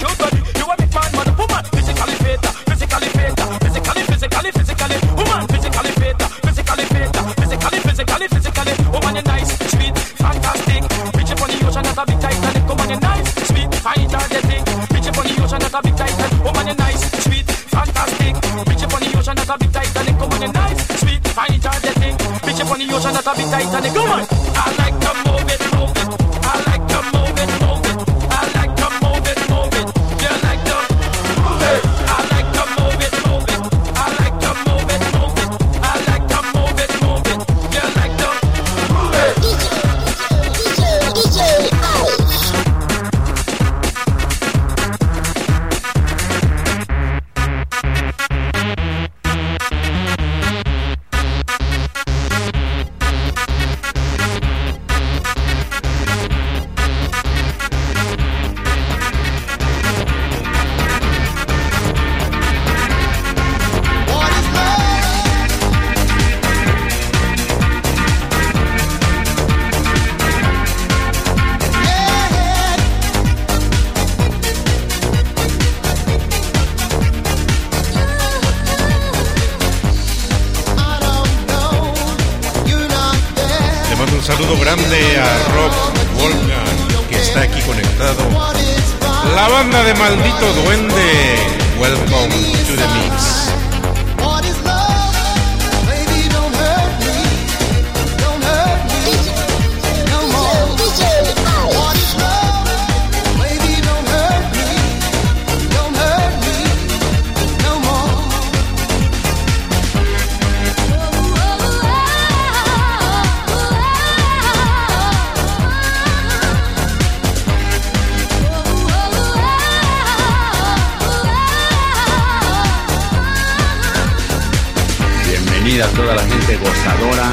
your. You a big man, man, woman. Physically fit, physically fit, physically, physically, physically. Woman, physically fit, physically fit, physically, physically, physically. Woman, you're nice, sweet, fantastic. Pitch up on the ocean as a big Titanic. Woman, you're nice, sweet, fine, targeting. Pitch the ocean as a big Titanic. Woman, you're nice, sweet, fantastic. Pitch up the ocean as a big Titanic. Woman. toda la gente gozadora,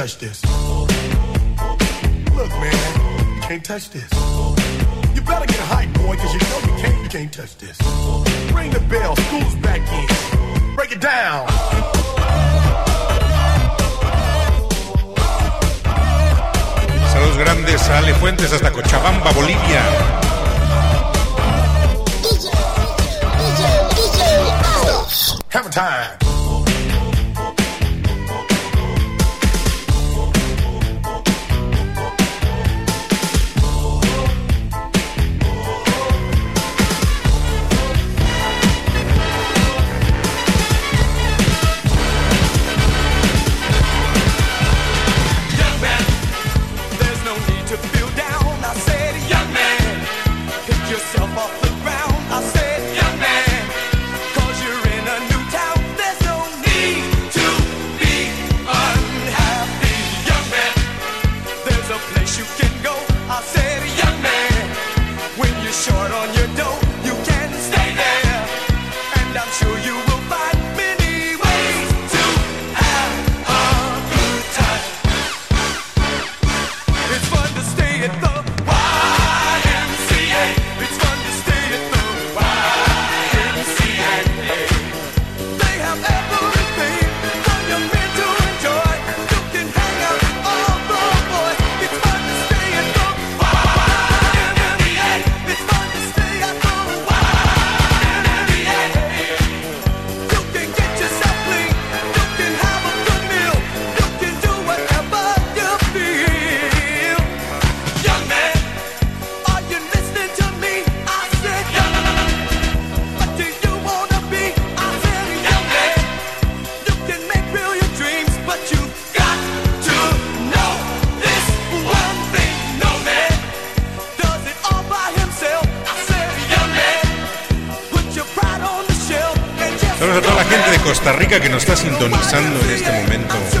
touch this. Look, man, you can't touch this. You better get hype, boy, cause you know you can't, you can't touch this. Ring the bell, school's back in. Break it down. Saludos grandes a Ale Fuentes hasta Cochabamba, Bolivia. Have a time. go. I said, young man, when you're short on your dough, you can stay there. And I'm sure you que nos está sintonizando en este momento.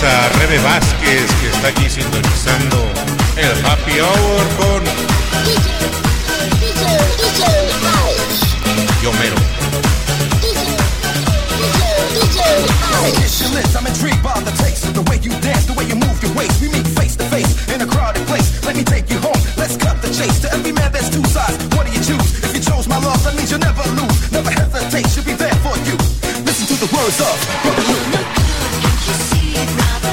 Grandes a Rebe Vázquez que está aquí sintonizando el Happy Hour con your lips, I'm intrigued by the taste the way you dance, the way you move your waist. We meet face to face in a crowded place. Let me take you home. Let's cut the chase. To every man, there's two sides. What do you choose? If you chose my love, that means you'll never lose. Never hesitate, she'll be there for you. Listen to the words of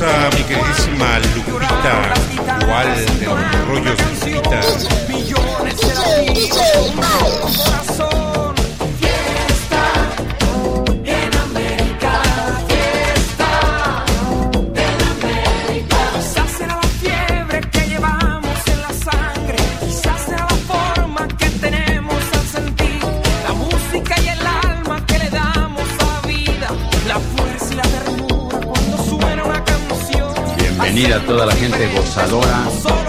Mi queridísima Lupita Gual de los Rollos Lupita. a toda la gente gozadora.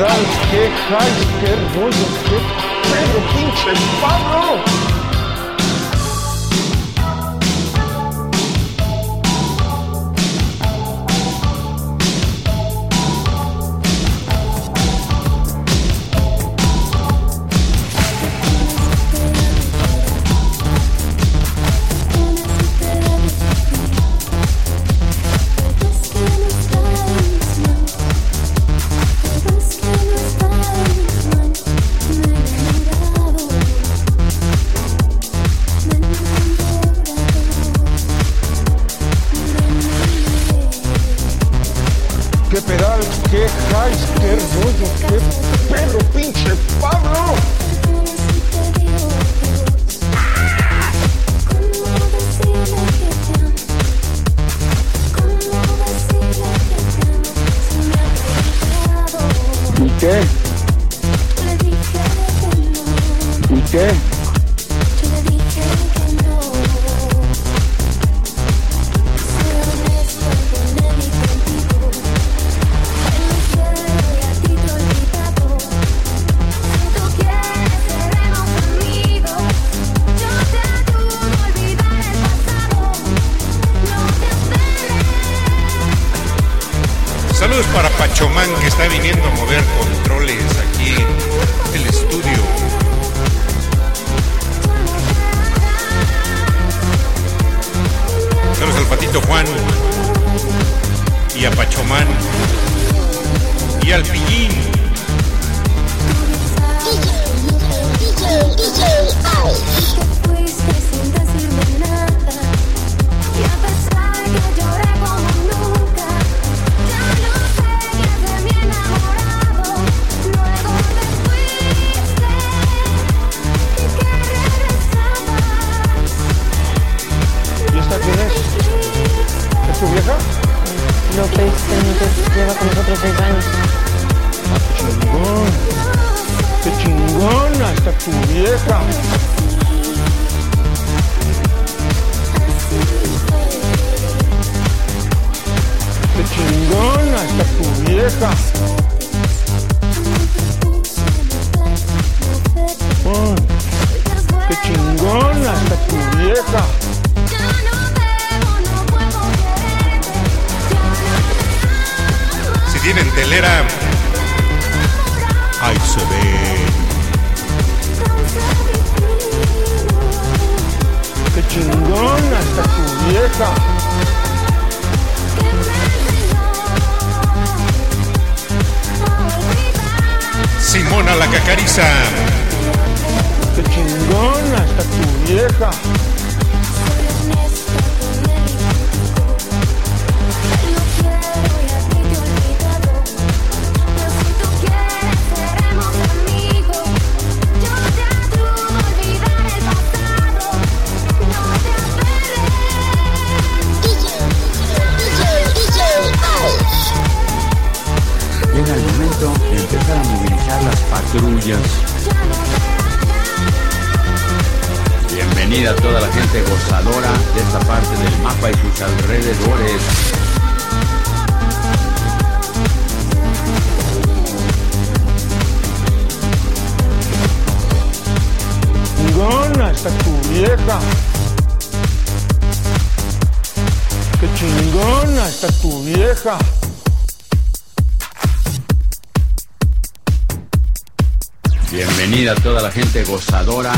Ralf, geh krank, geh Rose, geh Pedro, pinche Pablo. mejores. Chingona está tu vieja. Qué chingona está tu vieja. Bienvenida a toda la gente gozadora